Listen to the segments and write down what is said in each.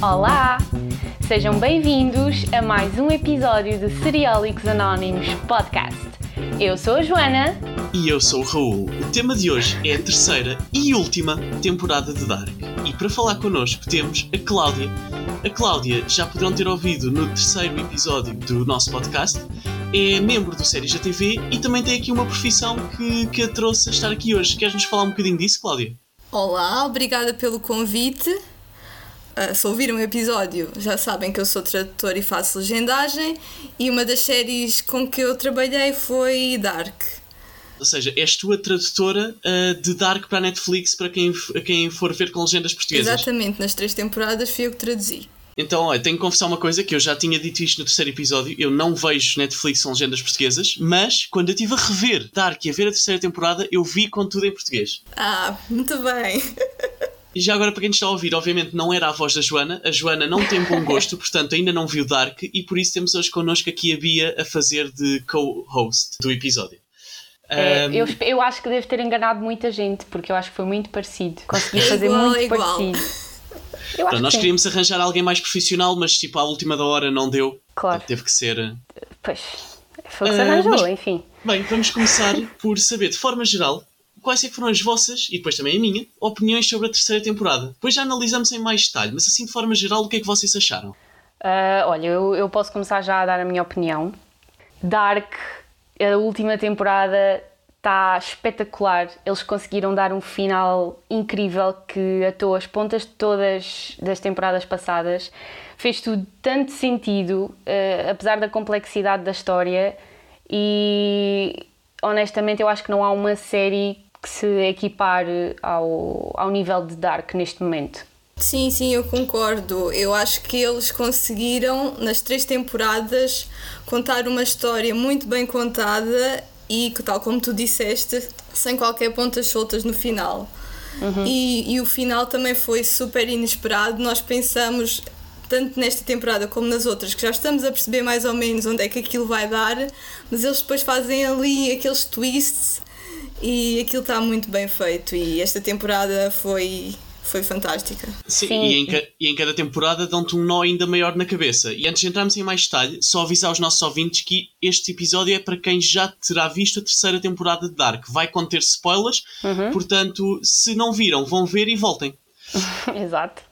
Olá! Sejam bem-vindos a mais um episódio de Seriólicos Anónimos Podcast. Eu sou a Joana. E eu sou o Raul. O tema de hoje é a terceira e última temporada de Dark. E para falar connosco temos a Cláudia. A Cláudia já poderão ter ouvido no terceiro episódio do nosso podcast. É membro do Séries da TV e também tem aqui uma profissão que, que a trouxe a estar aqui hoje. Queres-nos falar um bocadinho disso, Cláudia? Olá, obrigada pelo convite. Uh, se ouviram o episódio, já sabem que eu sou tradutora e faço legendagem, e uma das séries com que eu trabalhei foi Dark. Ou seja, és tu a tradutora uh, de Dark para a Netflix para quem, quem for ver com legendas portuguesas? Exatamente, nas três temporadas fui eu que traduzi. Então, olha, tenho que confessar uma coisa que eu já tinha dito isto no terceiro episódio. Eu não vejo Netflix com legendas portuguesas, mas quando eu estive a rever Dark e a ver a terceira temporada, eu vi com tudo em português. Ah, muito bem. E já agora, para quem está a ouvir, obviamente não era a voz da Joana. A Joana não tem bom gosto, portanto ainda não viu Dark, e por isso temos hoje connosco aqui a Bia a fazer de co-host do episódio. É, um... eu, eu acho que devo ter enganado muita gente, porque eu acho que foi muito parecido. Consegui fazer igual, muito igual. parecido. Então, nós queríamos arranjar alguém mais profissional, mas tipo à última da hora não deu. Claro. Teve que ser. Eh, pois. Foi o que se arranjou, uh, mas, enfim. Bem, vamos começar por saber, de forma geral, quais é foram as vossas, e depois também a minha, opiniões sobre a terceira temporada. Depois já analisamos em mais detalhe, mas assim de forma geral, o que é que vocês acharam? Uh, olha, eu, eu posso começar já a dar a minha opinião. Dark, a última temporada está espetacular. Eles conseguiram dar um final incrível que atou as pontas de todas das temporadas passadas. Fez tudo tanto sentido, uh, apesar da complexidade da história. E honestamente, eu acho que não há uma série que se equipare ao, ao nível de Dark neste momento. Sim, sim, eu concordo. Eu acho que eles conseguiram, nas três temporadas, contar uma história muito bem contada e que, tal como tu disseste, sem qualquer pontas soltas no final. Uhum. E, e o final também foi super inesperado. Nós pensamos, tanto nesta temporada como nas outras, que já estamos a perceber mais ou menos onde é que aquilo vai dar, mas eles depois fazem ali aqueles twists e aquilo está muito bem feito. E esta temporada foi foi fantástica. Sim, Sim. E, em, e, em, cada temporada dão-te um nó ainda maior na cabeça. E antes de entrarmos em mais detalhe, só avisar os nossos ouvintes que este episódio é para quem já terá visto a terceira temporada de Dark. Vai conter spoilers, uhum. portanto, se não viram, vão ver e voltem. Exato.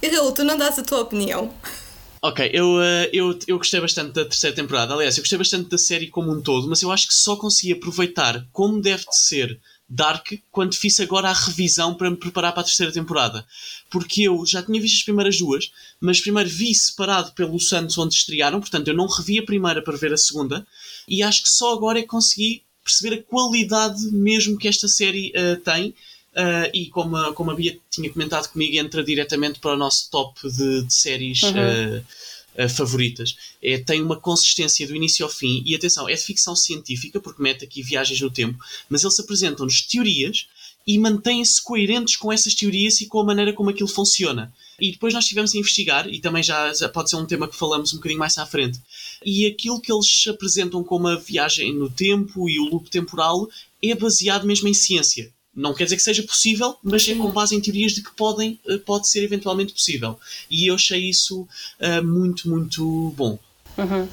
E Raul, tu não dás a tua opinião? Ok, eu, uh, eu, eu gostei bastante da terceira temporada. Aliás, eu gostei bastante da série como um todo, mas eu acho que só consegui aproveitar como deve de ser Dark quando fiz agora a revisão para me preparar para a terceira temporada. Porque eu já tinha visto as primeiras duas, mas primeiro vi separado pelo Santos onde estrearam, portanto eu não revi a primeira para ver a segunda, e acho que só agora é que consegui perceber a qualidade mesmo que esta série uh, tem. Uh, e como a, como a Bia tinha comentado comigo, entra diretamente para o nosso top de, de séries. Uhum. Uh, uh, favoritas. É, tem uma consistência do início ao fim, e atenção, é de ficção científica, porque mete aqui viagens no tempo, mas eles apresentam-nos teorias e mantêm-se coerentes com essas teorias e com a maneira como aquilo funciona. E depois nós estivemos a investigar, e também já, já, pode ser um tema que falamos um bocadinho mais à frente. E aquilo que eles apresentam como a viagem no tempo e o loop temporal é baseado mesmo em ciência. Não quer dizer que seja possível, mas é com base em teorias de que podem, eh, pode ser eventualmente possível. E eu achei isso uh, muito, muito bom. Uhum.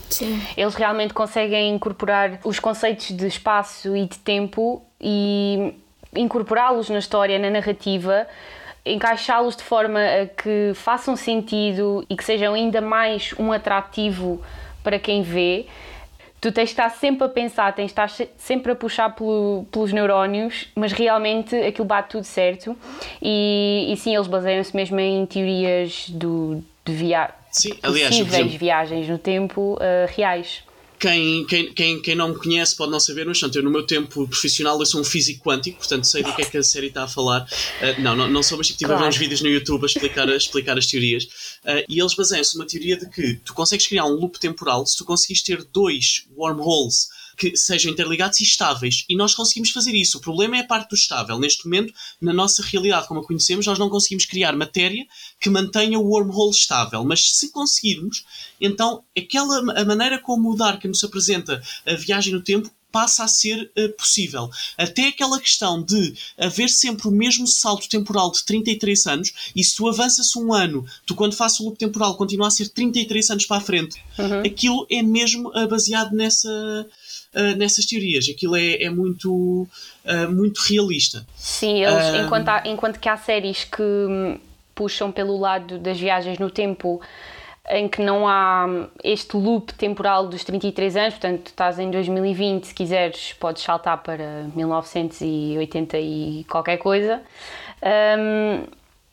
Eles realmente conseguem incorporar os conceitos de espaço e de tempo e incorporá-los na história, na narrativa, encaixá-los de forma a que façam sentido e que sejam ainda mais um atrativo para quem vê tu tens de estar sempre a pensar, tens de estar sempre a puxar pelo, pelos neurónios, mas realmente aquilo bate tudo certo. E, e sim, eles baseiam-se mesmo em teorias do, de via sim, aliás, possíveis viagens no tempo uh, reais. Quem, quem, quem, quem não me conhece pode não saber, mas eu no meu tempo profissional eu sou um físico quântico, portanto sei do que é que a série está a falar. Uh, não, não, não sou, mas tipo, tive claro. a ver uns vídeos no YouTube a explicar, a explicar as teorias. Uh, e eles baseiam-se numa teoria de que tu consegues criar um loop temporal se tu conseguires ter dois wormholes que sejam interligados e estáveis. E nós conseguimos fazer isso. O problema é a parte do estável. Neste momento, na nossa realidade como a conhecemos, nós não conseguimos criar matéria que mantenha o wormhole estável. Mas se conseguirmos, então aquela a maneira como o Dark nos apresenta a viagem no tempo passa a ser uh, possível. Até aquela questão de haver sempre o mesmo salto temporal de 33 anos, e se tu avanças um ano, tu quando fazes o loop temporal continua a ser 33 anos para a frente, uhum. aquilo é mesmo uh, baseado nessa, uh, nessas teorias. Aquilo é, é muito, uh, muito realista. Sim, eles, enquanto, há, enquanto que há séries que hum, puxam pelo lado das viagens no tempo em que não há este loop temporal dos 33 anos, portanto, estás em 2020, se quiseres, podes saltar para 1980 e qualquer coisa. Um,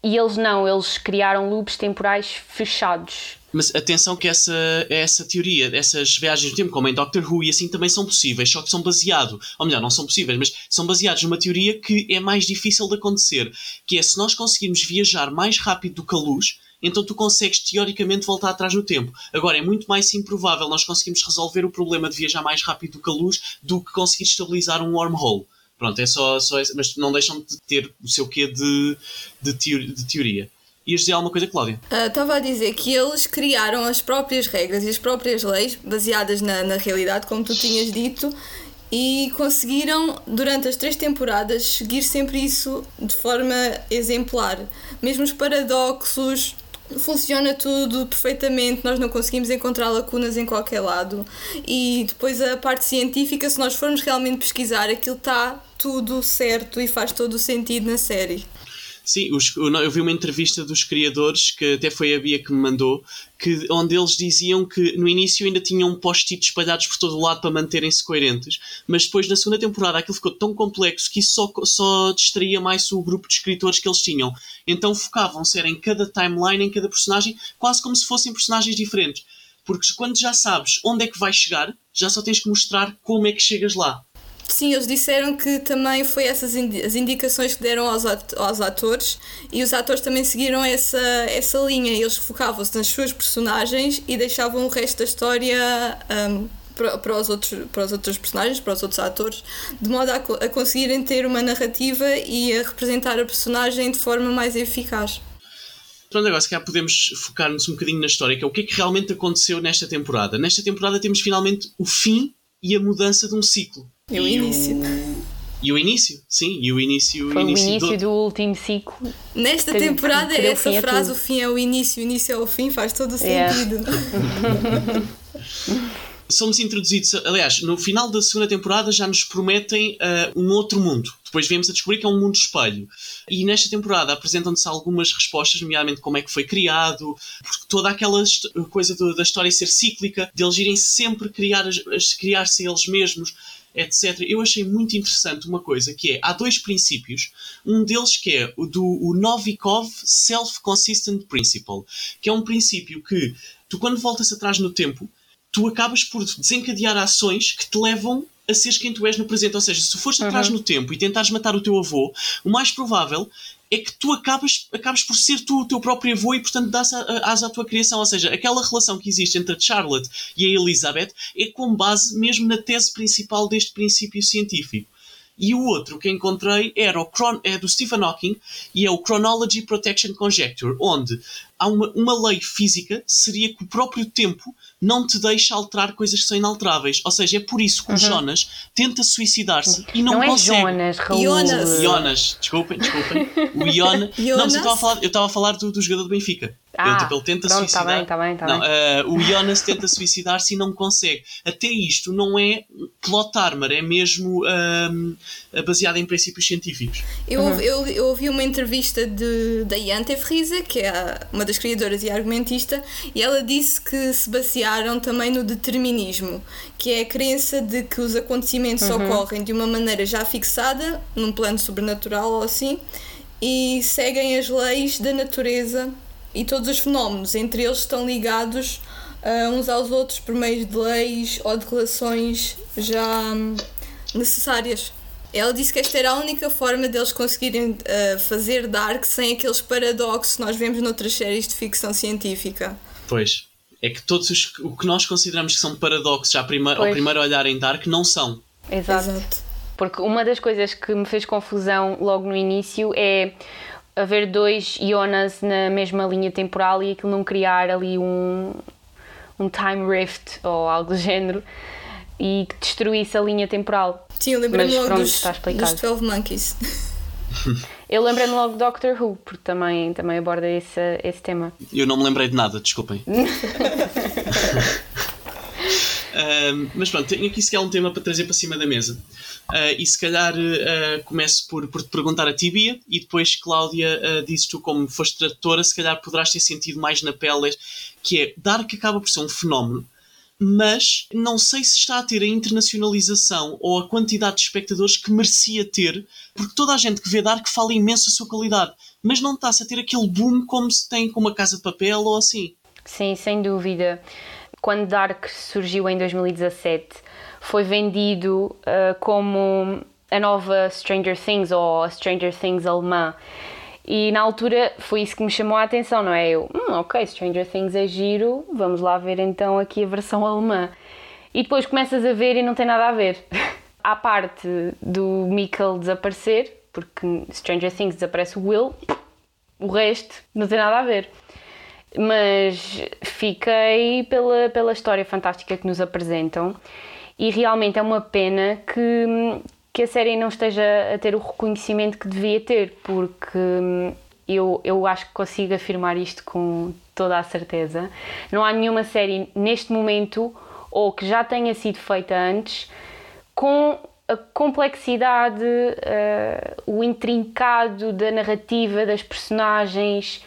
e eles não, eles criaram loops temporais fechados. Mas atenção que essa, essa teoria, essas viagens no tempo, como em Doctor Who e assim, também são possíveis, só que são baseados, ou melhor, não são possíveis, mas são baseados numa teoria que é mais difícil de acontecer, que é se nós conseguirmos viajar mais rápido do que a luz, então tu consegues teoricamente voltar atrás no tempo. Agora, é muito mais improvável nós conseguirmos resolver o problema de viajar mais rápido do que a luz do que conseguir estabilizar um wormhole. Pronto, é só, só mas não deixam de ter o seu quê de, de teoria. Ias dizer alguma coisa, Cláudia? Uh, estava a dizer que eles criaram as próprias regras e as próprias leis baseadas na, na realidade, como tu tinhas dito, e conseguiram, durante as três temporadas, seguir sempre isso de forma exemplar. Mesmo os paradoxos, funciona tudo perfeitamente, nós não conseguimos encontrar lacunas em qualquer lado. E depois a parte científica, se nós formos realmente pesquisar, aquilo está tudo certo e faz todo o sentido na série. Sim, os, eu vi uma entrevista dos criadores, que até foi a Bia que me mandou, que, onde eles diziam que no início ainda tinham post-its espalhados por todo o lado para manterem-se coerentes, mas depois na segunda temporada aquilo ficou tão complexo que isso só, só distraía mais o grupo de escritores que eles tinham. Então focavam-se em cada timeline, em cada personagem, quase como se fossem personagens diferentes. Porque quando já sabes onde é que vais chegar, já só tens que mostrar como é que chegas lá. Sim, eles disseram que também foi essas indi as indicações que deram aos, aos atores e os atores também seguiram essa, essa linha. Eles focavam-se nas suas personagens e deixavam o resto da história um, para, para, os outros, para os outros personagens, para os outros atores, de modo a, a conseguirem ter uma narrativa e a representar a personagem de forma mais eficaz. Pronto, agora se calhar podemos focar-nos um bocadinho na história, que é o que é que realmente aconteceu nesta temporada. Nesta temporada temos finalmente o fim e a mudança de um ciclo. E o início. E o início, sim, e o início. Foi o início, início do... do... último ciclo. Nesta que, temporada, que essa frase, o fim é o início, o início é o fim, faz todo o yeah. sentido. Somos introduzidos, aliás, no final da segunda temporada já nos prometem uh, um outro mundo. Depois viemos a descobrir que é um mundo espelho. E nesta temporada apresentam-se algumas respostas, nomeadamente como é que foi criado, porque toda aquela coisa do, da história ser cíclica, de eles irem sempre criar, criar-se eles mesmos etc. Eu achei muito interessante uma coisa que é, há dois princípios, um deles que é o do o Novikov Self-Consistent Principle, que é um princípio que tu quando voltas atrás no tempo, tu acabas por desencadear ações que te levam a seres quem tu és no presente. Ou seja, se fores atrás uhum. no tempo e tentares matar o teu avô, o mais provável é que tu acabas, acabas por ser tu o teu próprio avô e, portanto, dás asa à tua criação. Ou seja, aquela relação que existe entre a Charlotte e a Elizabeth é com base mesmo na tese principal deste princípio científico. E o outro que encontrei era o é do Stephen Hawking e é o Chronology Protection Conjecture, onde há uma, uma lei física seria que o próprio tempo não te deixa alterar coisas que são inalteráveis. Ou seja, é por isso que o uhum. Jonas tenta suicidar-se e não, não consegue. É Jonas, Raul. Jonas. Jonas, desculpem, desculpem. O Ion. Não, mas eu estava a falar, eu estava a falar do, do jogador do Benfica. Ah, ele, tipo, ele tenta pronto, suicidar. Tá bem, tá bem, tá não, uh, o Jonas tenta suicidar-se e não consegue. Até isto não é plot armor, é mesmo uh, baseado em princípios científicos. Eu, uhum. eu, eu ouvi uma entrevista de, da Friese, que é uma das criadoras e argumentista, e ela disse que se basearam também no determinismo, que é a crença de que os acontecimentos uhum. ocorrem de uma maneira já fixada, num plano sobrenatural ou assim, e seguem as leis da natureza e todos os fenómenos entre eles estão ligados uh, uns aos outros por meio de leis ou de relações já um, necessárias. Ela disse que esta era a única forma deles conseguirem uh, fazer Dark sem aqueles paradoxos que nós vemos noutras séries de ficção científica. Pois. É que todos os, o que nós consideramos que são paradoxos ao primeiro, ao primeiro olhar em Dark não são. Exato. Exato. Porque uma das coisas que me fez confusão logo no início é haver dois Jonas na mesma linha temporal e aquilo não criar ali um, um time rift ou algo do género. e que destruísse a linha temporal. Sim, eu lembrei-me logo pronto, dos, dos 12 Monkeys. Eu lembrei-me logo de Doctor Who, porque também, também aborda esse, esse tema. Eu não me lembrei de nada, desculpem. Ahm, mas pronto, tenho aqui se calhar um tema para trazer para cima da mesa. Ah, e se calhar ah, começo por, por te perguntar a ti, Bia, e depois, Cláudia, ah, dizes tu como foste tradutora, se calhar poderás ter sentido mais na pele, que é Dark acaba por ser um fenómeno, mas não sei se está a ter a internacionalização ou a quantidade de espectadores que merecia ter, porque toda a gente que vê Dark fala imenso a sua qualidade, mas não está-se a ter aquele boom como se tem com uma casa de papel ou assim. Sim, sem dúvida. Quando Dark surgiu em 2017, foi vendido uh, como a nova Stranger Things ou a Stranger Things alemã. E na altura foi isso que me chamou a atenção, não é? Eu, hum, ok, Stranger Things é giro, vamos lá ver então aqui a versão alemã. E depois começas a ver e não tem nada a ver. à parte do Mikkel desaparecer, porque Stranger Things desaparece o Will, o resto não tem nada a ver mas fiquei pela, pela história fantástica que nos apresentam e realmente é uma pena que, que a série não esteja a ter o reconhecimento que devia ter, porque eu, eu acho que consigo afirmar isto com toda a certeza. Não há nenhuma série neste momento ou que já tenha sido feita antes com a complexidade, uh, o intrincado da narrativa, das personagens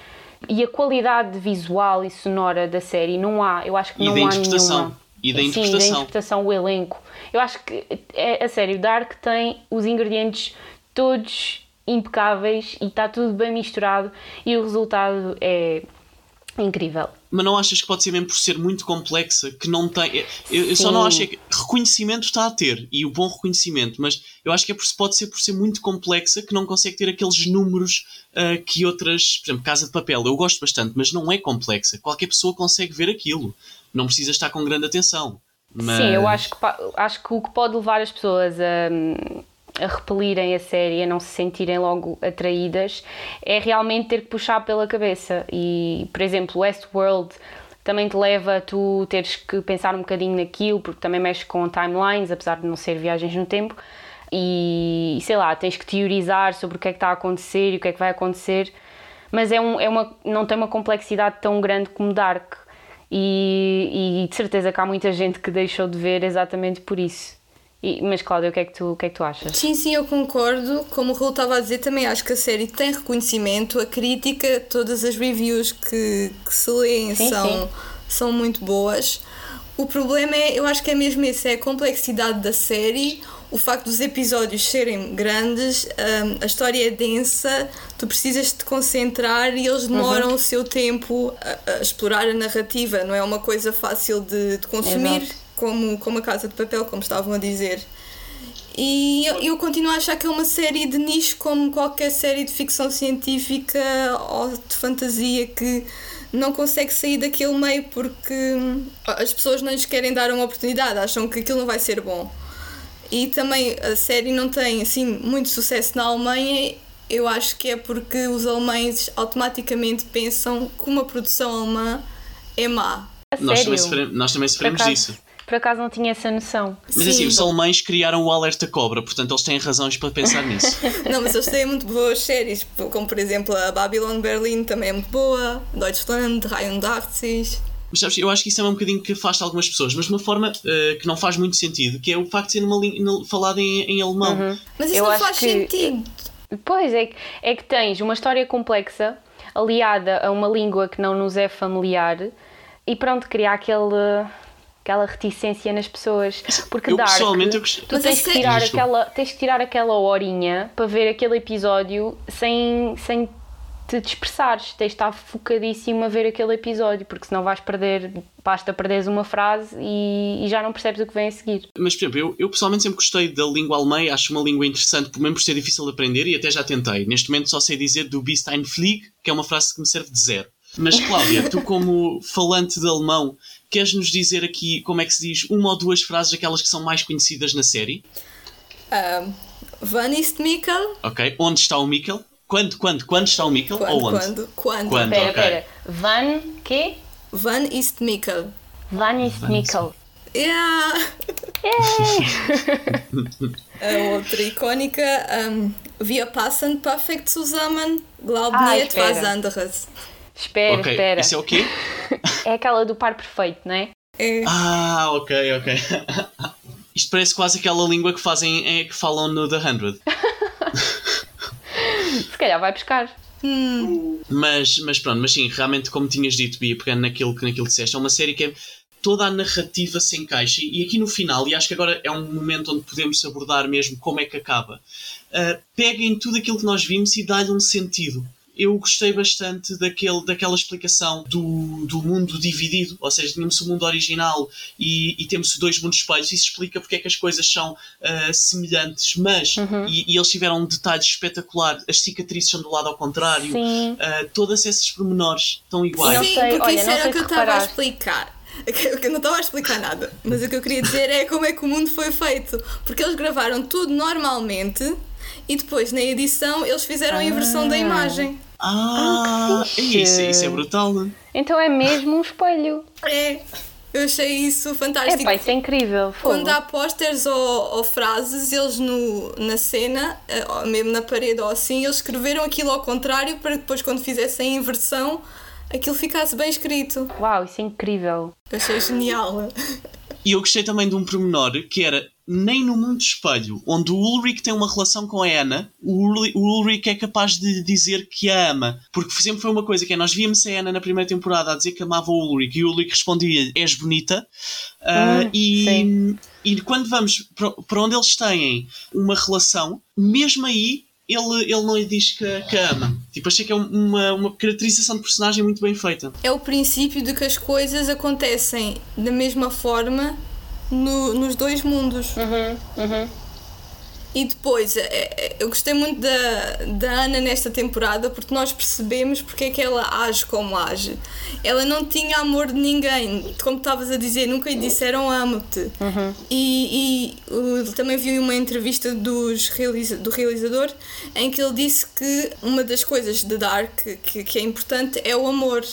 e a qualidade visual e sonora da série não há, eu acho que E não há nenhuma. E da Sim, interpretação. da interpretação, o elenco. Eu acho que, é, a sério, Dark tem os ingredientes todos impecáveis e está tudo bem misturado e o resultado é incrível. Mas não achas que pode ser mesmo por ser muito complexa, que não tem. Eu, eu só Sim. não acho é que reconhecimento está a ter, e o bom reconhecimento, mas eu acho que é por, pode ser por ser muito complexa que não consegue ter aqueles números ah, que outras. Por exemplo, Casa de Papel, eu gosto bastante, mas não é complexa. Qualquer pessoa consegue ver aquilo. Não precisa estar com grande atenção. Mas... Sim, eu acho que, acho que o que pode levar as pessoas a, a repelirem a série, a não se sentirem logo atraídas, é realmente ter que puxar pela cabeça. E, por exemplo, Westworld também te leva a tu teres que pensar um bocadinho naquilo, porque também mexe com timelines, apesar de não ser viagens no tempo. E sei lá, tens que teorizar sobre o que é que está a acontecer e o que é que vai acontecer, mas é, um, é uma, não tem uma complexidade tão grande como Dark. E, e de certeza que há muita gente que deixou de ver exatamente por isso. E- mas Cláudia, o que, é que tu, o que é que tu achas? Sim, sim, eu concordo. Como o Raul estava a dizer, também acho que a série tem reconhecimento, a crítica, todas as reviews que, que se leem Sim, são, sim. são muito boas. O problema é, eu acho que é mesmo esse, é a complexidade da série, o facto dos episódios serem grandes, hum, a história é densa, tu precisas te concentrar e eles demoram o seu tempo a, a explorar a narrativa, não é uma coisa fácil de, de consumir, Exato. como, como a Casa de Papel, como estavam a dizer. E eu, eu continuo a achar que é uma série de nicho como qualquer série de ficção científica ou de fantasia que não consegue sair daquele meio porque hum, as pessoas não lhes querem dar uma oportunidade, acham que aquilo não vai ser bom. E também a série não tem assim muito sucesso na Alemanha. Eu acho que é porque os alemães automaticamente pensam que uma produção alemã é má. A Nós também, sofremos, nós também por, sofremos acaso, disso. por acaso não tinha essa noção. Mas Sim. assim, os alemães criaram o alerta cobra, portanto eles têm razões para pensar nisso. Não, mas eles têm muito boas séries, como por exemplo a Babylon Berlin também é muito boa, Deutschland, Ryan Darcis. Mas sabes, eu acho que isso é um bocadinho que afasta algumas pessoas, mas de uma forma eh, que não faz muito sentido, que é o facto de ser numa língua falada em, em alemão. Mas isso Eu não acho faz que- sentido. Pois é, que- é que tens uma história complexa aliada a uma língua que não nos é familiar e pronto, criar aquele, aquela reticência nas pessoas. Porque Eu, Dark, pessoalmente, eu gost- tu Mas tens que, tirar Desculpa. aquela, tens que tirar aquela horinha para ver aquele episódio sem, sem te dispersares. Tens de estar focadíssimo a ver aquele episódio, porque senão vais perder, basta perderes uma frase e, e já não percebes o que vem a seguir. Mas, por exemplo, eu, eu pessoalmente sempre gostei da língua alemã, e acho uma língua interessante, por mesmo por ser difícil de aprender, e até já tentei. Neste momento só sei dizer do Bist ein Flieg, que é uma frase que me serve de zero. Mas, Cláudia, tu como falante de alemão, queres nos dizer aqui como é que se diz uma ou duas frases, aquelas que são mais conhecidas na série? Ah, Wann ist Mikkel? Ok? Onde está o Mikkel? Quando, quando, quando está o Mikkel? Quando, ou onde? quando, quando? Quando? Espera, ok. espera. Van, quê? Wann ist Mikkel? Van ist Mikkel. Yeah! A outra icónica, um, Wir passen perfekt zusammen, glaub Ah, nicht was espera. anderes. Espera, ok, espera. isso é o quê? É aquela do par perfeito, não é? É, Ah, ok, ok. Isto parece quase aquela língua que fazem, é, que falam no The Hundred. Se calhar vai buscar. Mas, mas pronto, mas sim, realmente, como tinhas dito, Bia, pegando naquilo que naquilo que disseste, é uma série que é, toda a narrativa se encaixa. E aqui no final, e acho que agora é um momento onde podemos abordar mesmo como é que acaba, uh, pega em tudo aquilo que nós vimos e dá-lhe um sentido. Eu gostei bastante daquele, daquela explicação do, do mundo dividido, ou seja, tínhamos o mundo original e, e temos dois mundos espelhos. Isso explica porque é que as coisas são uh, semelhantes, mas e, e eles tiveram um detalhe espetacular: as cicatrizes são do lado ao contrário. Uh, todas essas pormenores estão iguais. Sim, sei, porque olha, isso era o que eu estava a explicar. Eu não estava a explicar nada, mas o que eu queria dizer é como é que o mundo foi feito. Porque eles gravaram tudo normalmente e depois na edição eles fizeram a inversão da imagem. Ah, Ah, é isso, isso é brutal. Então é mesmo um espelho. É, eu achei isso É fantástico. pá, isso é incrível. fogo. Quando há pósteres ou, ou frases, eles no, na cena, eh, mesmo na parede ou assim, eles escreveram aquilo ao contrário para depois, quando fizessem a inversão, aquilo ficasse bem escrito. Uau, isso é incrível. Eu achei genial. E eu gostei também de um pormenor que era nem no mundo espelho, onde o Ulrich tem uma relação com a Anna, o Ulrich, é capaz de dizer que a ama. Porque sempre foi uma coisa que é, nós víamos a Anna na primeira temporada a dizer que amava o Ulrich e o Ulrich respondia: És bonita. Hum, e, sim. e quando vamos para onde eles têm uma relação, mesmo aí. Ele, ele não lhe diz que, que a ama. Tipo, achei que é uma, uma caracterização de personagem muito bem feita. É o princípio de que as coisas acontecem da mesma forma no- nos dois mundos. Uhum, uhum. E depois, é- é- eu gostei muito da, da Ana nesta temporada porque nós percebemos porque é que ela age como age. Ela não tinha amor de ninguém, como estavas a dizer, nunca lhe disseram amo-te. E, e uh, também vi uma entrevista dos realiza- do realizador em que ele disse que uma das coisas de Dark que, que é importante é o amor.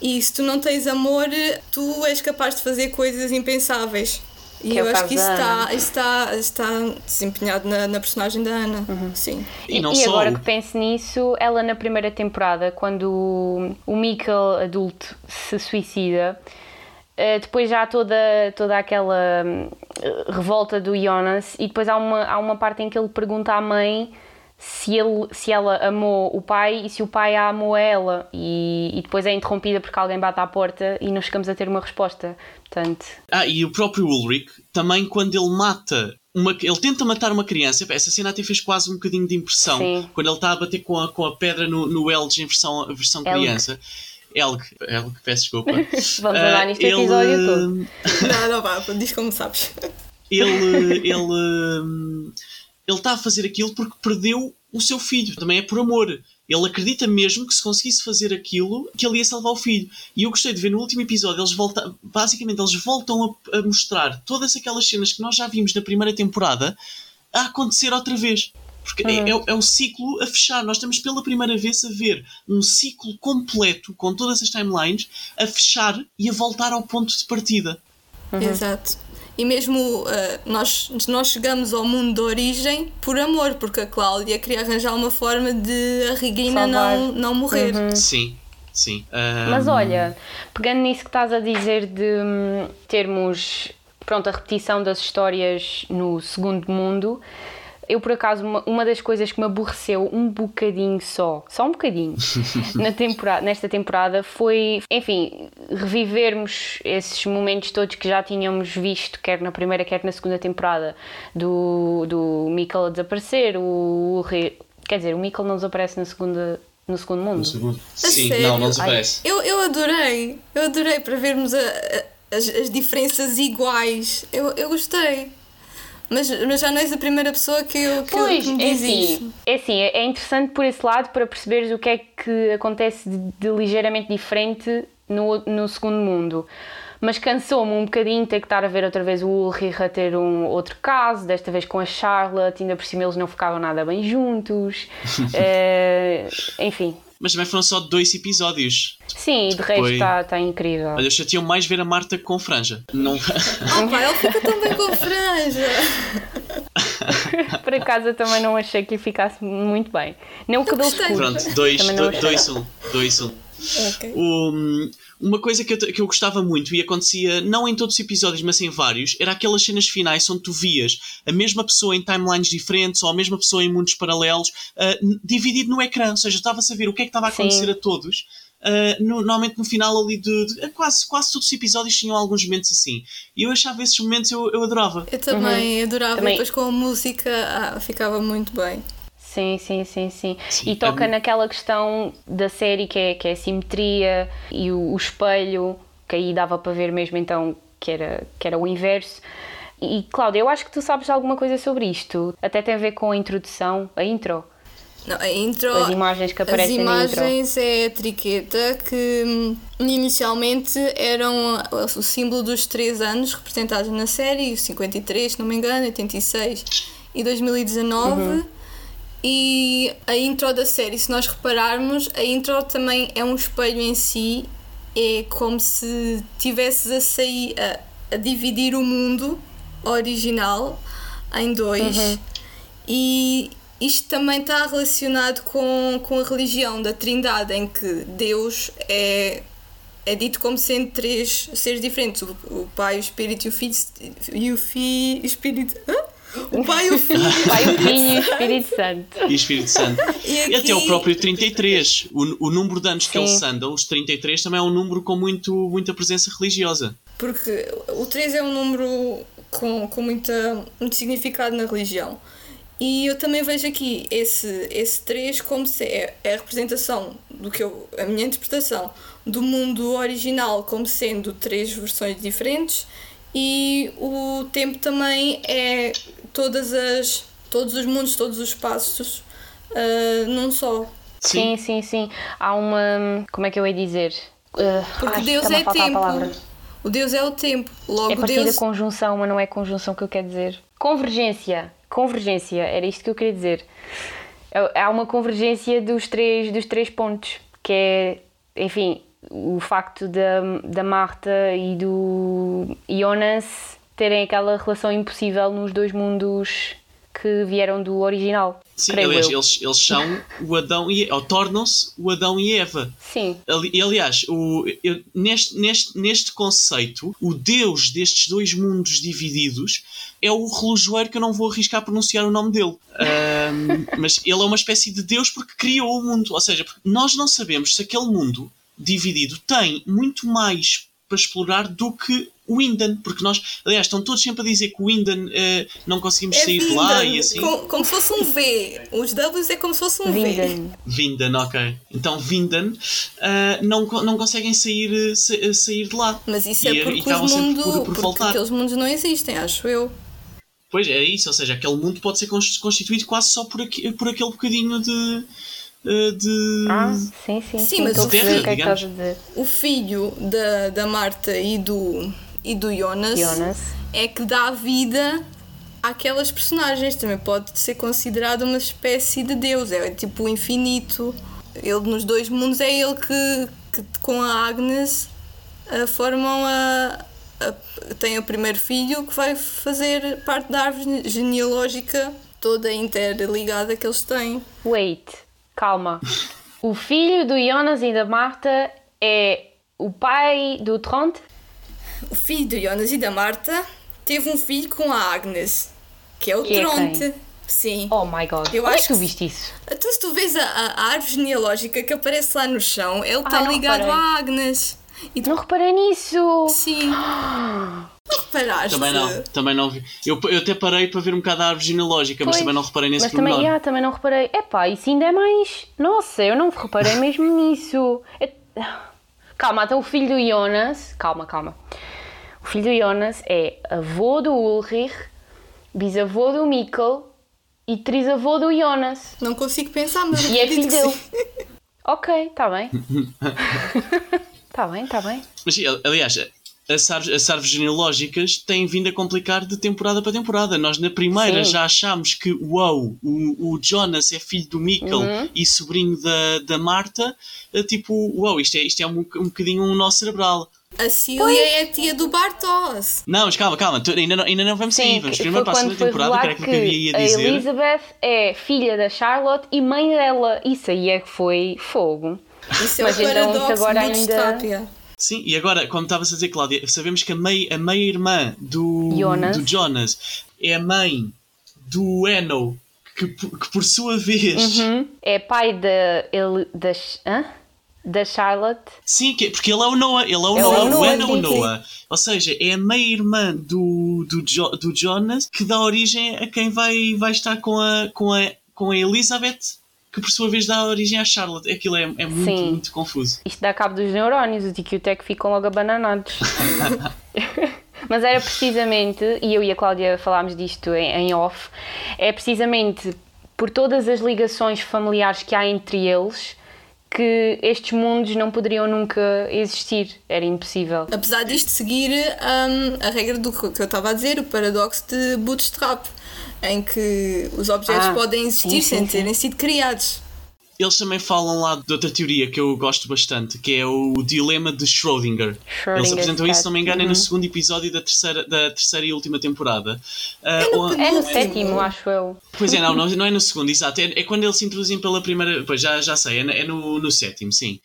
E se tu não tens amor, tu és capaz de fazer coisas impensáveis. E Que é o eu acho que isso está, está, está desempenhado na, na personagem da Ana. Sim. E não e só. agora que penso nisso, ela na primeira temporada, quando o- o Mikkel adulto se suicida, eh, depois já há toda, toda aquela hum, revolta do Jonas e depois há uma, há uma parte em que ele pergunta à mãe se, ele, se ela amou o pai e se o pai a amou a ela e, e depois é interrompida porque alguém bate à porta e não chegamos a ter uma resposta. Portanto, Ah, e o próprio Ulrich, também quando ele mata. Uma, ele tenta matar uma criança, essa cena até fez quase um bocadinho de impressão. Sim. Quando ele está a bater com a, com a pedra no, no Elge em versão, versão Elg. criança. Elg, Elg, peço desculpa. vamos Ah, andar neste ele, episódio todo. Não, não vá, diz como sabes. Ele. Ele. Ele está a fazer aquilo porque perdeu o seu filho. Também é por amor. Ele acredita mesmo que se conseguisse fazer aquilo, que ele ia salvar o filho. E eu gostei de ver no último episódio, eles voltam, basicamente eles voltam a, a mostrar todas aquelas cenas que nós já vimos na primeira temporada a acontecer outra vez. Porque é, é, o- é o ciclo a fechar. Nós estamos pela primeira vez a ver um ciclo completo, com todas as timelines, a fechar e a voltar ao ponto de partida. Exato. E mesmo ah, nós, nós chegamos ao mundo de origem por amor, porque a Cláudia queria arranjar uma forma de a Regina Salvar. não, não morrer. Sim, sim. Mas Ahm, olha, pegando nisso que estás a dizer de hum, termos pronto, a repetição das histórias no segundo mundo, eu por acaso, uma, uma das coisas que me aborreceu um bocadinho só, só um bocadinho, na temporada, nesta temporada foi, enfim, revivermos esses momentos todos que já tínhamos visto, quer na primeira, quer na segunda temporada, do, do Mikkel a desaparecer, o Ulrich- quer dizer, o Mikkel não desaparece na segunda, no segundo mundo. no segundo. Sim, sério? não, não desaparece. Eu, eu adorei, eu adorei para vermos a- a- as, as diferenças iguais. Eu, eu gostei. Mas, mas já não és a primeira pessoa que, eu, que, eu- Pois, que me é diz isso. assim, é assim, é interessante por esse lado para perceberes o que é que acontece de, de ligeiramente diferente no, no segundo mundo. Mas cansou-me um bocadinho ter que estar a ver outra vez o Ulrich a ter um outro caso, desta vez com a Charlotte, ainda por cima eles não ficavam nada bem juntos. Eh, enfim, Mas também foram só dois episódios. Sim, de resto está tá incrível. Olha, chateou mais ver a Marta com franja. Não... Ah, pá, ele fica tão bem com franja. Por acaso eu também não achei que ficasse muito bem. Nem o cabelo escuro. Pronto, dois, dois, dois, um. Dois, um. Okay. Um, uma coisa que eu, que eu gostava muito e acontecia não em todos os episódios, mas em vários, era aquelas cenas finais onde tu vias a mesma pessoa em timelines diferentes ou a mesma pessoa em mundos paralelos, uh, dividido no ecrã. Ou seja, estava-se a ver o que é que estava a acontecer Sim. a todos. Uh, no, normalmente no final ali de, de, quase, quase todos os episódios tinham alguns momentos assim e eu achava esses momentos eu, eu adorava eu também uhum. adorava também. e depois com a música ah, ficava muito bem Sim, sim, sim, sim. sim e toca naquela questão da série que é, que é a simetria e o, o espelho, que aí dava para ver mesmo então que era, que era o inverso. E Cláudia, eu acho que tu sabes alguma coisa sobre isto. Até tem a ver com a introdução, a intro. Não, a intro. As imagens que aparecem As imagens é a triqueta que hum, inicialmente eram o símbolo dos três anos representados na série, 53, se não me engano, 86 e 2019. Uhum. E a intro da série, se nós repararmos, a intro também é um espelho em si, é como se tivesses a sair a, a dividir o mundo original em dois. Uhum. E isto também está relacionado com, com a religião da Trindade, em que Deus é, é dito como sendo três seres diferentes: o, o Pai, o Espírito e o Filho. E o Filho. Espírito. Hã? O Pai, o Filho, o Pai, o Filho e o Espírito Santo. E Espírito Santo. E, aqui... até o próprio 33. O, o número de anos Sim. que eles andam, os 33, também é um número com muito, muita presença religiosa. Porque o 3 é um número com, com muita, muito significado na religião. E eu também vejo aqui esse, esse 3 como se é, é a representação do que eu, a minha interpretação do mundo original como sendo três versões diferentes e o tempo também é todas as todos os mundos, todos os espaços uh, num só. Sim, sim, sim. Há uma. Como é que eu ia dizer? Uh, Porque ai, Deus é tempo. O Deus é o tempo. Logo, é partida Deus... conjunção, mas não é conjunção que eu quero dizer. Convergência. Convergência, era isto que eu queria dizer. É, há uma convergência dos três, dos três pontos, que é, enfim, o facto da, da Marta e do Jonas terem aquela relação impossível nos dois mundos que vieram do original. Sim, aliás, eles, eles são o Adão e ou tornam-se o Adão e Eva. Sim. E aliás, o, eu, neste, neste, neste conceito, o Deus destes dois mundos divididos é o relojoeiro que eu não vou arriscar a pronunciar o nome dele. Um, mas ele é uma espécie de Deus porque criou o mundo. Ou seja, nós não sabemos se aquele mundo dividido tem muito mais para explorar do que o Windan, porque nós, aliás, estão todos sempre a dizer que o Windan uh, não conseguimos é sair Vindan, de lá e assim. Com, como se fosse um V. Os Ws é como se fosse um Vindan. V. Vindan, ok. Então Vindan uh, não, não conseguem sair, sair de lá. Mas isso é porque, e, os mundo, por, por porque voltar. aqueles mundos não existem, acho eu. Pois é isso, ou seja, aquele mundo pode ser constituído quase só por, aqui, por aquele bocadinho de eh, de. Ah, sim, sim. Sim, mas o, terra, que é o filho da, da Marta e do, e do Jonas, Jonas é que dá vida àquelas personagens. Também pode ser considerado uma espécie de Deus, é tipo o infinito. Ele nos dois mundos é ele que, que com a Agnes formam a, a, tem o primeiro filho que vai fazer parte da árvore genealógica toda interligada que eles têm. Wait, calma. o filho do Jonas e da Marta é o pai do Tronte? O filho do Jonas e da Marta teve um filho com a Agnes, que é o que é Tronte. É Sim. Oh my god. Eu Como acho é que tu viste isso? Então, se tu vês a, a, árvore genealógica que aparece lá no chão, ele está ligado à Agnes. E tu... Não reparei nisso! Sim. Não reparaste? Também não, também não vi. Eu, eu até parei para ver um bocado a árvore genealógica, pois, mas também não reparei nesse mas também, yeah, também não reparei. Epá, isso ainda é mais. Nossa, eu não reparei mesmo nisso. É... Calma, então o filho do Jonas. Calma, calma. O filho do Jonas é avô do Ulrich, bisavô do Mikkel e trisavô do Jonas. Não consigo pensar, mas. E é filho dele. ok, está bem. Está bem, está bem. Mas, aliás, as árvores, as árvores genealógicas têm vindo a complicar de temporada para temporada. Nós na primeira Sim. já achámos que uau, o, o Jonas é filho do Mikkel Uhum. e sobrinho da, da Marta. Eh, Tipo, uau, isto é, isto é um, um bocadinho um nó cerebral. A Cília é a tia do Bartos. Não, mas calma, calma, tu- ainda, não, ainda não vamos sair. Vamos primeiro para a segunda temporada, que era aquilo que eu ia a dizer. Elizabeth é filha da Charlotte e mãe dela. Isso aí é que foi fogo. Isso é isso paradoxo agora do ainda-. Sim, e agora, como estavas a dizer, Cláudia, sabemos que a meia, a meia irmã do Jonas. do Jonas é a mãe do Eno, que, por- que por sua vez. Uhum. É pai da, ele, da, hã? da Charlotte. Sim, que- porque ele é o Noah, ele é o Ele é o Noah, o Noah, Eno é o. Noah. Ou seja, é a meia-irmã do, do, Jo- do Jonas que dá origem a quem vai, vai estar com a, com, a, com a Elizabeth, que por sua vez dá origem à Charlotte. Aquilo é, é muito, Sim. muito confuso. Isto dá cabo dos neurónios, o Tiki e o Tec ficam logo abananados. Mas era precisamente, e eu e a Cláudia falámos disto em, em off, é precisamente por todas as ligações familiares que há entre eles que estes mundos não poderiam nunca existir. Era impossível. Apesar disto seguir hum, a regra do que eu estava a dizer, o paradoxo de Bootstrap, em que os objetos Ah, podem existir sim, sem sim, sim. terem sido criados. Eles também falam lá de outra teoria que eu gosto bastante, que é o dilema de Schrödinger. Eles Schrödinger's apresentam isso, se não me engano, é no Uhum. segundo episódio da terceira, da terceira e última temporada. No onde- É no sétimo, acho eu. Pois é, não, não, não é no segundo, exato. É, é quando eles se introduzem pela primeira. Pois já, já sei, é, no- é no, no sétimo, sim.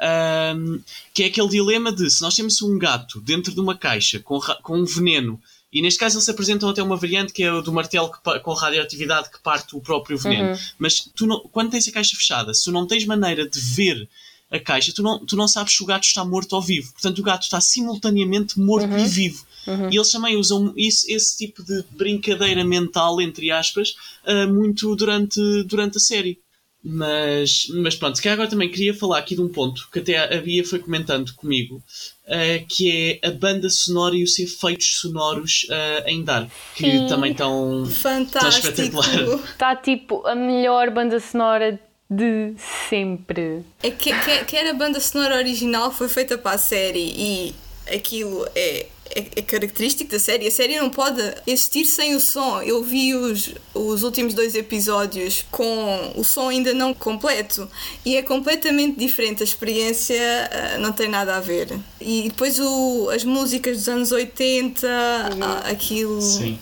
Ahm, que é aquele dilema de se nós temos um gato dentro de uma caixa com, com um veneno. E neste caso eles apresentam até uma variante que é o do martelo que com radioatividade que parte o próprio veneno. Mas tu não, quando tens a caixa fechada, se tu não tens maneira de ver a caixa, tu não, tu não sabes se o gato está morto ou vivo. Portanto, o gato está simultaneamente morto e vivo. E eles também usam isso, esse tipo de brincadeira mental, entre aspas, ah, muito durante, durante a série. Mas, mas pronto, que agora também queria falar aqui de um ponto que até a Bia foi comentando comigo, ah, que é a banda sonora e os efeitos sonoros ah, em Dark, que Sim. também estão Fantástico! espetacular. Está tipo a melhor banda sonora de sempre. É que, que, quer a banda sonora original foi feita para a série e aquilo é, é, é característico da série. A série não pode existir sem o som. Eu vi os, os últimos dois episódios com o som ainda não completo e é completamente diferente. A experiência ah, não tem nada a ver. E depois o, as músicas dos anos 80, ah, aquilo. Sim.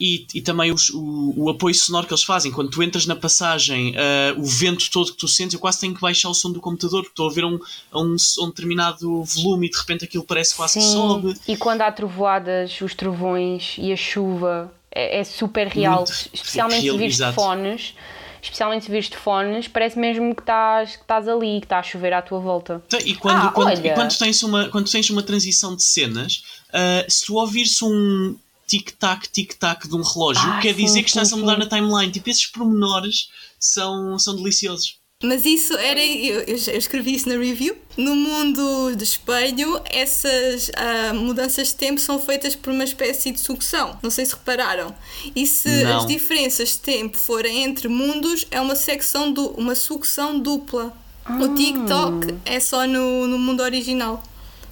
E, e também os- o, o apoio sonoro que eles fazem. Quando tu entras na passagem, ah, o vento todo que tu sentes, eu quase tenho que baixar o som do computador, porque estou a ver um, um, um determinado volume e de repente aquilo parece quase que sobe. E quando há trovoadas, os trovões e a chuva é, é super real. Muito especialmente real, se vires de fones. Especialmente se vires de fones, parece mesmo que estás, que estás ali, que está a chover à tua volta. Tá, E quando, Ah, quando, e quando, tens uma, quando tens uma transição de cenas, ah, se tu ouvires um tic-tac, tic-tac de um relógio, Ah, quer sim, dizer que sim, estás a mudar na timeline. Tipo, esses pormenores são, são deliciosos. Mas isso era. Eu, eu escrevi isso na review. No mundo de espelho, essas ah, mudanças de tempo são feitas por uma espécie de sucção. Não sei se repararam. E se Não. as diferenças de tempo forem entre mundos, é uma secção do, uma sucção dupla. Ah. O TikTok é só no, no mundo original.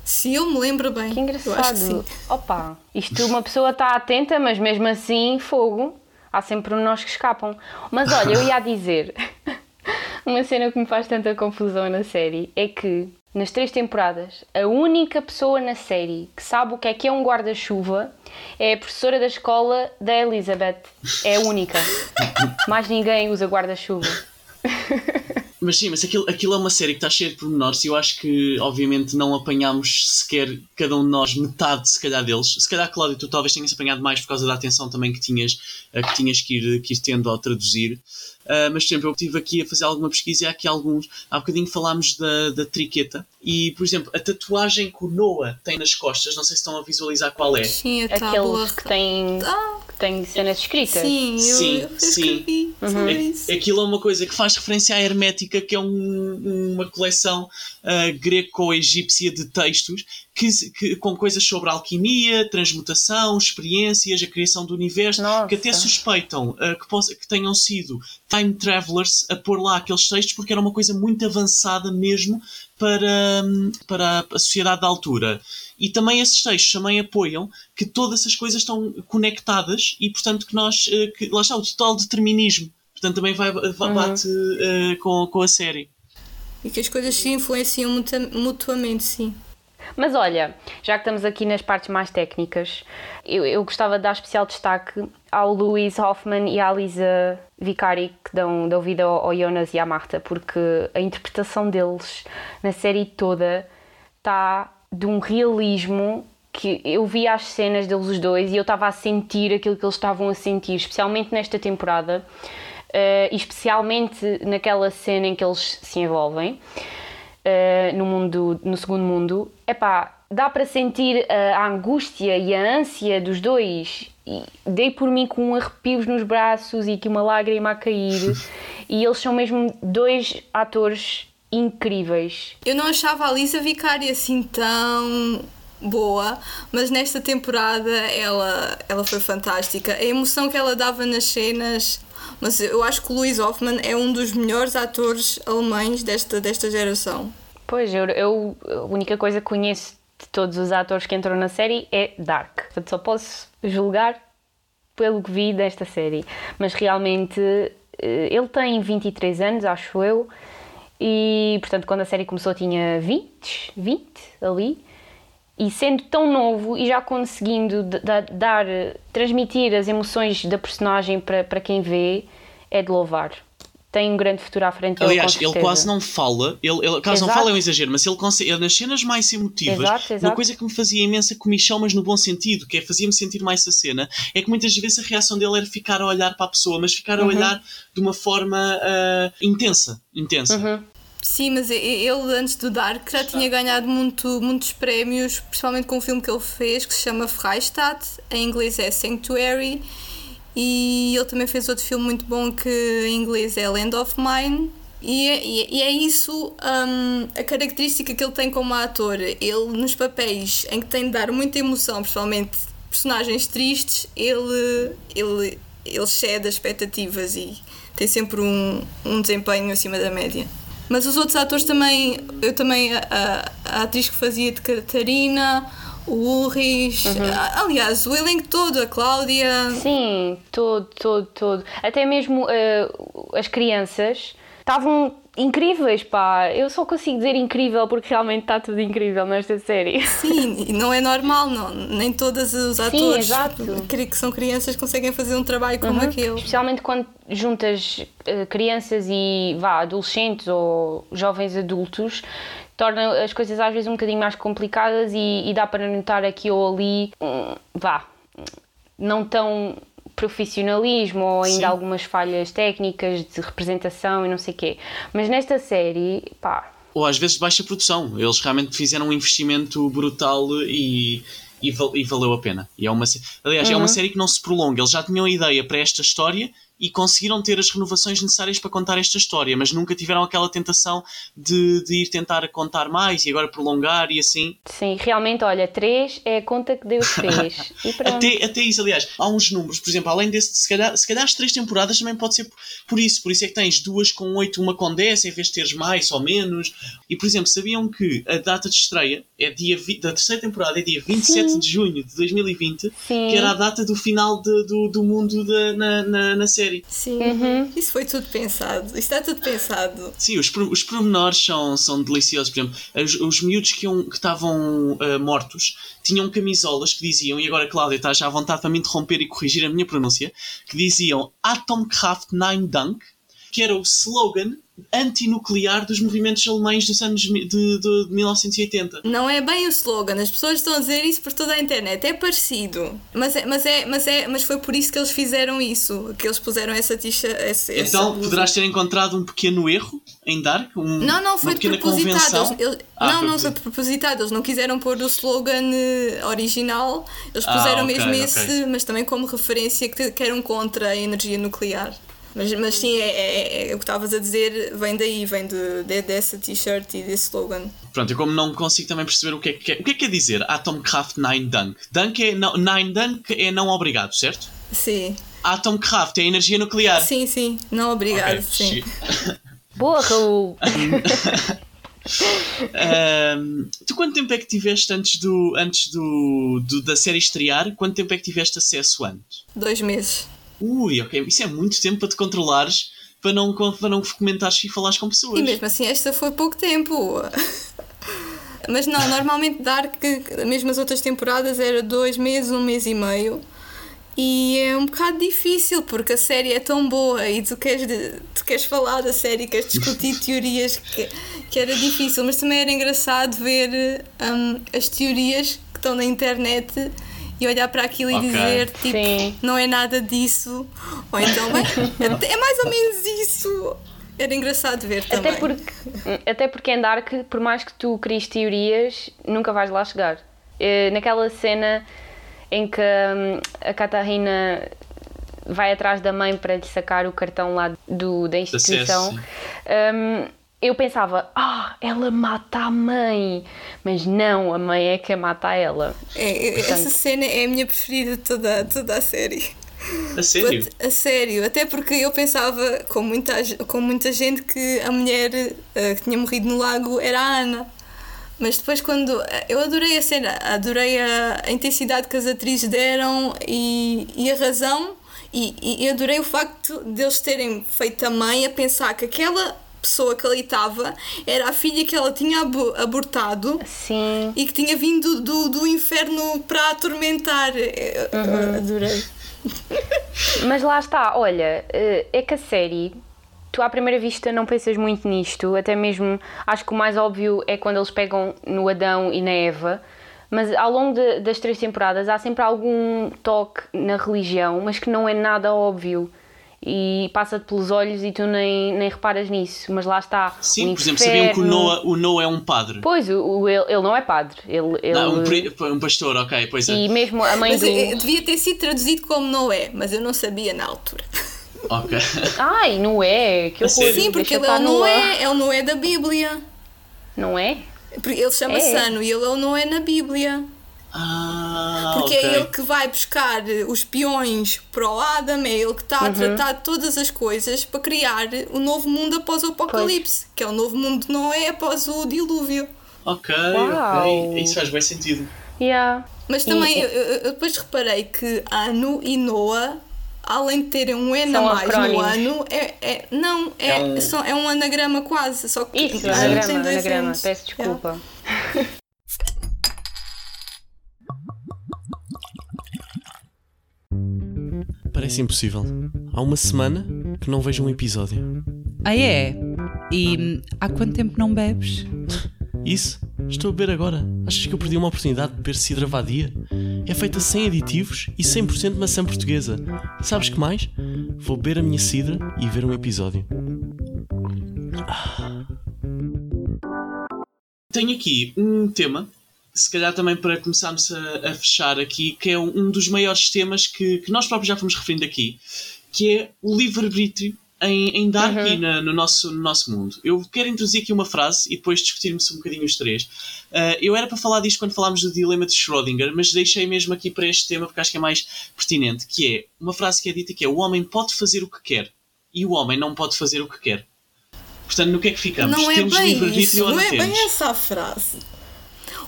Se eu me lembro bem. Que Eu acho que engraçado. sim. Opa, isto uma pessoa está atenta, mas mesmo assim, fogo. Há sempre nós que escapam. Mas olha, eu ia dizer. uma cena que me faz tanta confusão na série é que, nas três temporadas, a única pessoa na série que sabe o que é que é um guarda-chuva é a professora da escola da Elizabeth. É a única. Mais ninguém usa guarda-chuva. Mas sim, mas aquilo, aquilo é uma série que está cheia de pormenores e eu acho que, obviamente, não apanhámos sequer, cada um de nós, metade, se calhar, deles. Se calhar, Cláudio, tu talvez tenhas apanhado mais por causa da atenção também que tinhas, eh, que, tinhas que, ir, que ir tendo ao traduzir. Ah, mas, por exemplo, eu estive aqui a fazer alguma pesquisa e há aqui alguns. Há bocadinho falámos da, da triqueta e, por exemplo, a tatuagem que o Noah tem nas costas, não sei se estão a visualizar qual é. Sim, a tábua. Aqueles que têm, Ah, que têm cenas escritas. sim, eu, Sim, eu sim. isso. É- Aquilo é uma coisa que faz referência à Hermética, que é um- uma coleção ah, greco-egípcia de textos que, que- com coisas sobre alquimia, transmutação, experiências, a criação do universo, Nossa. que até suspeitam ah, que, possa- que tenham sido time travelers a pôr lá aqueles textos porque era uma coisa muito avançada mesmo para, hum, para a sociedade da altura. e também esses textos também apoiam que todas essas coisas estão conectadas e, portanto, que nós, uh, que, lá está, o total determinismo, portanto, também vai, vai uhum. bate uh, com, com a série. E que as coisas se influenciam mutuamente, sim. Mas olha, já que estamos aqui nas partes mais técnicas, eu, eu gostava de dar especial destaque ao Louis Hoffman e à Lisa Vicari que dão, dão vida ao, ao Jonas e à Marta, porque a interpretação deles na série toda está de um realismo que eu vi as cenas deles os dois e eu estava a sentir aquilo que eles estavam a sentir, especialmente nesta temporada, uh, especialmente naquela cena em que eles se envolvem uh, no mundo, no segundo mundo. Epá, dá para sentir a angústia e a ânsia dos dois. E dei por mim com arrepios nos braços e que uma lágrima a cair. e eles são mesmo dois atores incríveis. Eu não achava a Lisa Vicari assim tão boa, mas nesta temporada ela, ela foi fantástica. A emoção que ela dava nas cenas. Mas eu acho que o Louis Hoffman é um dos melhores atores alemães desta, desta geração. Pois, eu, eu a única coisa que conheço de todos os atores que entram na série é Dark. Portanto, só posso julgar pelo que vi desta série. Mas realmente eh, ele tem 23 anos, acho eu, e portanto, quando a série começou, tinha 20, 20 ali. E sendo tão novo e já conseguindo dar, transmitir as emoções da personagem para, para quem vê, é de louvar tem um grande futuro à frente. Aliás, ele quase não fala, ele, ele quase exato. não fala é um exagero, mas ele consegue, ele, nas cenas mais emotivas, exato, exato. uma coisa que me fazia imensa comichão, mas no bom sentido, que é fazia-me sentir mais a cena, é que muitas vezes a reação dele era ficar a olhar para a pessoa, mas ficar a uhum. olhar de uma forma uh, intensa. intensa. Uhum. Sim, mas ele antes do Dark já tinha ganhado muito, muitos prémios, principalmente com um filme que ele fez que se chama Freistadt, em inglês é Sanctuary, e ele também fez outro filme muito bom que em inglês é Land of Mine. E é, e é isso um, a característica que ele tem como ator. Ele, nos papéis em que tem de dar muita emoção, principalmente personagens tristes, ele, ele, ele cede as expectativas e tem sempre um, um desempenho acima da média. Mas os outros atores também, eu também, a, a atriz que fazia de Catarina, o Ulrich, uhum. aliás, o elenco todo, a Cláudia. Sim, todo, todo, todo. Até mesmo uh, as crianças estavam incríveis, pá. Eu só consigo dizer incrível porque realmente está tudo incrível nesta série. Sim, não é normal, não. Nem todos os atores Sim, que são crianças conseguem fazer um trabalho como uhum. aquele. Especialmente quando juntas uh, crianças e vá, adolescentes ou jovens adultos torna as coisas às vezes um bocadinho mais complicadas e, e dá para notar aqui ou ali, hum, vá, não tão profissionalismo ou ainda Sim. algumas falhas técnicas de representação e não sei o quê. Mas nesta série, pá. Ou às vezes baixa produção. Eles realmente fizeram um investimento brutal e, e, e valeu a pena. E é uma, aliás, uhum. é uma uhum. série que não se prolonga. Eles já tinham a ideia para esta história e conseguiram ter as renovações necessárias para contar esta história, mas nunca tiveram aquela tentação de, de ir tentar contar mais e agora prolongar e assim. Sim, realmente, olha, 3 é a conta que Deus fez. até, até isso, aliás, há uns números, por exemplo, além desse, se calhar, se calhar as 3 temporadas também pode ser por isso, por isso é que tens duas com 8, uma com 10, em vez de teres mais ou menos. E, por exemplo, sabiam que a data de estreia é dia da terceira temporada é dia 27 Sim. de junho de 2020, Sim. que era a data do final de, do, do mundo de, na, na, na série série. Sim, uhum. isso foi tudo pensado. Isso está tudo pensado. Sim, os, os pormenores são, são deliciosos. Por exemplo, os, os miúdos que, estavam uh, mortos tinham camisolas que diziam, e agora Cláudia está já à vontade para me interromper e corrigir a minha pronúncia, que diziam Atomkraft 9 Dank, que era o slogan antinuclear dos movimentos alemães dos anos de, de, de, 1980. Não é bem o slogan, as pessoas estão a dizer isso por toda a internet, é parecido. Mas, é, mas, é, mas, é, mas foi por isso que eles fizeram isso, que eles puseram essa tixa. Essa, então essa poderás ter encontrado um pequeno erro em Dark? Um, não, não, foi propositado. Eles, eles, ah, não, não foi propositado. Eles não quiseram pôr o slogan eh, original, eles puseram ah, okay, mesmo okay. esse, mas também como referência que, que eram contra a energia nuclear. Mas, mas sim, é, é, é, o que estavas a dizer, vem daí, vem de, de dessa t-shirt e desse slogan. Pronto, eu como não consigo também perceber o que é que é, o que é, que é dizer Atomkraft 9 Dunk. Dunk é, não, 9 Dunk é não obrigado, certo? Sim. Atomkraft é energia nuclear. Sim, sim, não obrigado, okay. sim. Boa, Raul! Um, tu quanto tempo é que tiveste antes, do, antes do, do, da série estrear? Quanto tempo é que tiveste acesso antes? Dois meses. Ui, ok. Isso é muito tempo para te controlares, para não, para não comentares e falares com pessoas. E mesmo assim, esta foi pouco tempo. Mas não, normalmente Dark, mesmo as outras temporadas, era dois meses, um mês e meio. E é um bocado difícil porque a série é tão boa e tu queres, tu queres falar da série, queres discutir teorias que, que era difícil, mas também era engraçado ver um, as teorias que estão na internet e olhar para aquilo okay. e dizer tipo, Sim. não é nada disso, ou então é, é mais ou menos isso. Era engraçado ver também. Até porque, até porque em Dark, por mais que tu cries teorias, nunca vais lá chegar. Eh, naquela cena em que hum, a Catarina vai atrás da mãe para lhe sacar o cartão lá do, da instituição, um, eu pensava, ah, ela mata a mãe, mas não, a mãe é que a mata ela. É, Portanto, essa cena é a minha preferida de toda, toda a série. A sério? But, a sério, até porque eu pensava, com muita, com muita gente, que a mulher uh, que tinha morrido no lago era a Ana. Mas depois quando. Eu adorei a cena, adorei a, a intensidade que as atrizes deram e, e a razão, e, e adorei o facto de eles terem feito a mãe a pensar que aquela pessoa que ali estava era a filha que ela tinha abortado Sim. e que tinha vindo do, do inferno para atormentar. Uhum. Adorei. Mas lá está, olha, eh, é que a série tu à primeira vista não pensas muito nisto, até mesmo acho que o mais óbvio é quando eles pegam no Adão e na Eva, mas ao longo de, das três temporadas há sempre algum toque na religião, mas que não é nada óbvio e passa-te pelos olhos e tu nem, nem reparas nisso, mas lá está. Sim, por exemplo, sabiam que o Noah, o Noah é um padre. Pois, o, o ele, ele não é padre. Ele, ele... Não, um, um pastor, ok, pois é. E mesmo a mãe mas do. Eh, devia ter sido traduzido como Noé, mas eu não sabia na altura. Ok. Ai, Noé, que horror. Sim, porque ele é o Noé, é o Noé da Bíblia. Não é? Ele chama-se é. Ano e ele é o Noé na Bíblia. Ah, Porque é okay. é ele que vai buscar os peões para o Adam, é ele que está a uhum. tratar de todas as coisas para criar o novo mundo após o apocalipse, pois. que é o novo mundo de Noé após o dilúvio. Ok, ok. Isso faz bem sentido. Yeah. Mas também eu, eu, depois reparei que Anu e Noah além de terem um N a mais no ano, é, é, não, é, é, um... Só, é um anagrama quase. Só que Isso, anagrama, anagrama. Peço desculpa. Yeah. Parece impossível. Há uma semana que não vejo um episódio. Ah, é? E há quanto tempo não bebes? Isso? Estou a beber agora. Achas que eu perdi uma oportunidade de beber cidra vadia? É feita sem aditivos e 100% maçã portuguesa. Sabes que mais? Vou beber a minha cidra e ver um episódio. Tenho aqui um tema, se calhar também para começarmos a, a fechar aqui, que é um, um dos maiores temas que, que nós próprios já fomos referindo aqui, que é o livre-arbítrio em, em Dark uhum. e na, no, nosso, no nosso mundo. Eu quero introduzir aqui uma frase e depois discutirmos um bocadinho os três. Uh, eu era para falar disto quando falámos do dilema de Schrödinger, mas deixei mesmo aqui para este tema porque acho que é mais pertinente, que é uma frase que é dita que é o homem pode fazer o que quer e o homem não pode fazer o que quer. Portanto, no que é que ficamos? Não é temos bem isso, não, não é temos? bem essa a frase.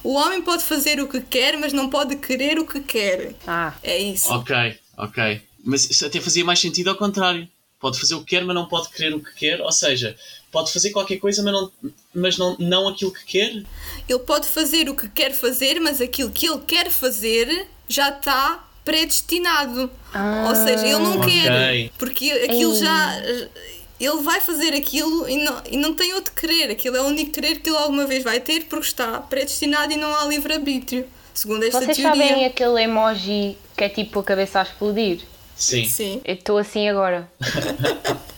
O homem pode fazer o que quer, mas não pode querer o que quer. Ah. É isso. Ok, ok. Mas isso até fazia mais sentido ao contrário. Pode fazer o que quer, mas não pode querer o que quer. Ou seja, pode fazer qualquer coisa, mas não, mas não, não aquilo que quer. Ele pode fazer o que quer fazer, mas aquilo que ele quer fazer já está predestinado. Ah, Ou seja, ele não okay. quer. Porque aquilo Ei. já. Ele vai fazer aquilo e não, e não tem outro querer. Aquilo é o único querer que ele alguma vez vai ter porque está predestinado e não há livre-arbítrio. Segundo esta Vocês teoria. Vocês sabem aquele emoji que é tipo a cabeça a explodir? Sim. Sim. Eu estou assim agora.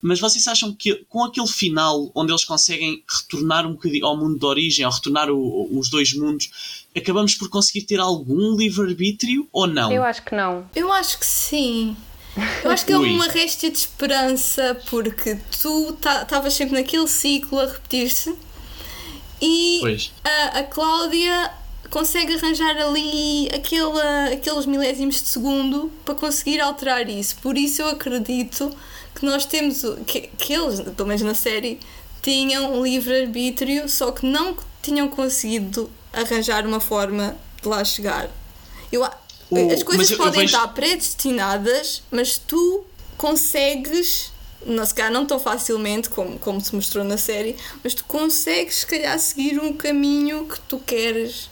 Mas vocês acham que com aquele final onde eles conseguem retornar um bocadinho ao mundo de origem, ou retornar o, os dois mundos, acabamos por conseguir ter algum livre-arbítrio ou não? Eu acho que não. Eu acho que sim. Eu acho que é uma réstia de esperança porque tu estavas sempre naquele ciclo a repetir-se e a, a Cláudia consegue arranjar ali aquele, aqueles milésimos de segundo para conseguir alterar isso. Por isso eu acredito que nós temos, que, que eles, pelo menos na série, tinham livre-arbítrio, só que não tinham conseguido arranjar uma forma de lá chegar. Eu, O- as coisas mas eu- eu podem vejo- estar predestinadas, mas tu consegues, não, se calhar não tão facilmente como, como se mostrou na série, mas tu consegues, se calhar, seguir um caminho que tu queres,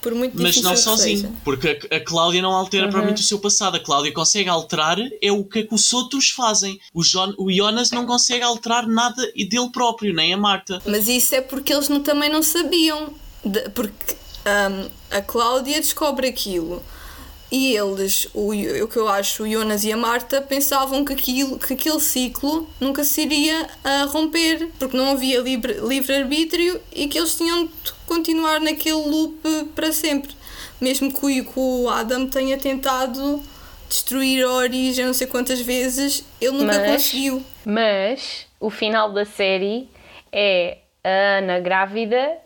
por muito Mas não sozinho, seja. porque a, a Cláudia não altera Uhum. provavelmente o seu passado. A Cláudia consegue alterar é o que, é que os outros fazem. O, Jon, o Jonas não consegue alterar nada dele próprio, nem a Marta. Mas isso é porque eles não, também não sabiam. De- porque hum, a Cláudia descobre aquilo. E eles, o, o que eu acho, o Jonas e a Marta, pensavam que, aquilo, que aquele ciclo nunca se iria a romper, porque não havia livre- livre-arbítrio e que eles tinham de continuar naquele loop para sempre. Mesmo que o, que o Adam tenha tentado destruir a origem não sei quantas vezes, ele nunca Mas- conseguiu. Mas o final da série é a Ana grávida,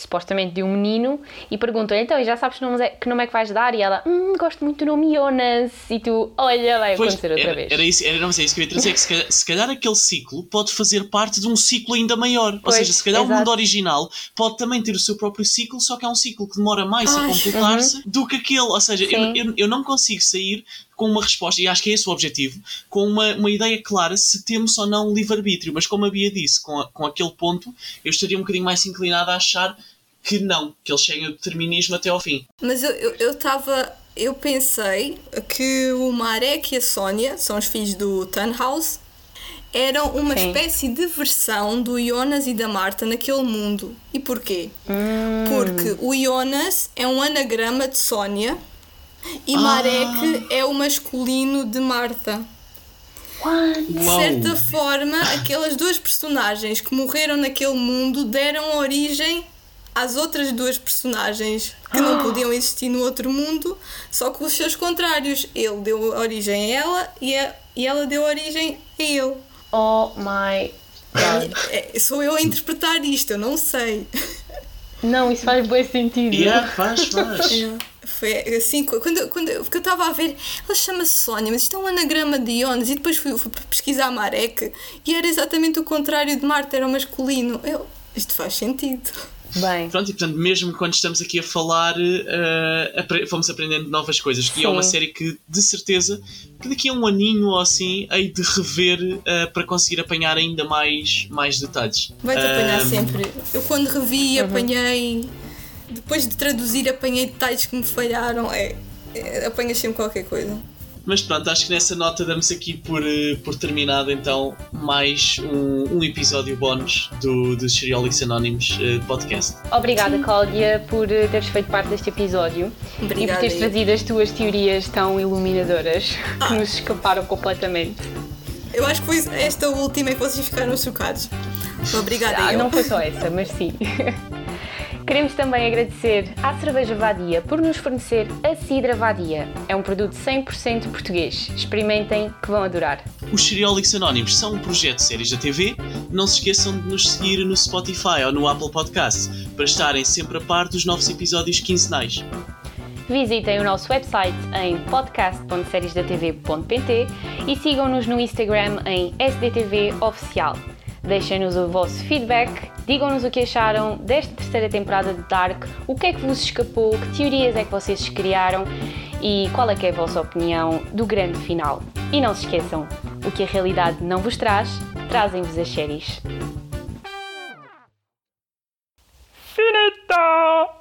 supostamente de um menino, e perguntam então, e já sabes que nome, é, que nome é que vais dar? E ela, hum, gosto muito do nome Jonas. E tu, olha, vai Pois, acontecer outra era, vez. Era isso, era, não sei, isso que eu ia trazer, que se calhar, se calhar aquele ciclo pode fazer parte de um ciclo ainda maior. Ou Pois, seja, se calhar o exato. mundo original pode também ter o seu próprio ciclo, só que é um ciclo que demora mais a Ai, completar-se do que aquele. Ou seja, eu, eu, eu não consigo sair com uma resposta, e acho que é esse o objetivo, com uma, uma ideia clara se temos ou não livre-arbítrio. Mas como a Bia disse, com, a- com aquele ponto, eu estaria um bocadinho mais inclinado a achar que não, que eles cheguem ao determinismo até ao fim. Mas eu estava. Eu, tava- eu pensei que o Marek e a Sónia, são os filhos do Tannhaus, eram uma Sim. espécie de versão do Jonas e da Marta naquele mundo. E porquê? Porque o Jonas é um anagrama de Sónia e Marek é o masculino de Marta. De certa forma, aquelas duas personagens que morreram naquele mundo deram origem às outras duas personagens que não podiam existir no outro mundo, só com os seus contrários. Ele deu origem a ela e, a- e ela deu origem a ele. Oh my god. É, sou eu a interpretar isto, eu não sei. Não, isso faz bom sentido. Yeah, faz, faz. Foi assim, quando, quando eu- estava a ver, ela chama-se Sónia, mas isto é um anagrama de Jonas, e depois fui, fui pesquisar Marek e era exatamente o contrário de Marta, era o masculino. Eu, isto faz sentido. Bem, Pronto, e portanto, mesmo quando estamos aqui a falar, eh, apre- fomos aprendendo novas coisas. E é uma série que, de certeza, que daqui a um aninho ou assim, hei de rever eh, para conseguir apanhar ainda mais, mais detalhes. Vai-te apanhar Ahm, sempre. Eu quando revi, apanhei. Depois de traduzir, apanhei detalhes que me falharam. É, é, apanhas sempre qualquer coisa. Mas pronto, acho que nessa nota damos aqui por, eh, por terminado então mais um, um episódio bónus do, do Seriolics Anónimos eh, podcast. obrigada Cláudia por eh, teres feito parte deste episódio e por Obrigada. teres eu. trazido as tuas teorias tão iluminadoras que nos escaparam completamente. Eu acho que foi esta última em que vocês ficaram chocados. Obrigada, Ah, eu. não foi só essa, mas sim. Queremos também agradecer à Cerveja Vadia por nos fornecer a Cidra Vadia. É um produto 100% português. Experimentem que vão adorar. Os Seriolics Anónimos são um projeto de séries da TV. Não se esqueçam de nos seguir no Spotify ou no Apple Podcasts para estarem sempre a par dos novos episódios quinzenais. Visitem o nosso website em podcast.seriesdatv.pt e sigam-nos no Instagram em SDTV Oficial. Deixem-nos o vosso feedback, digam-nos o que acharam desta terceira temporada de Dark, o que é que vos escapou, que teorias é que vocês criaram e qual é que é a vossa opinião do grande final. E não se esqueçam, o que a realidade não vos traz, trazem-vos as séries. Finito!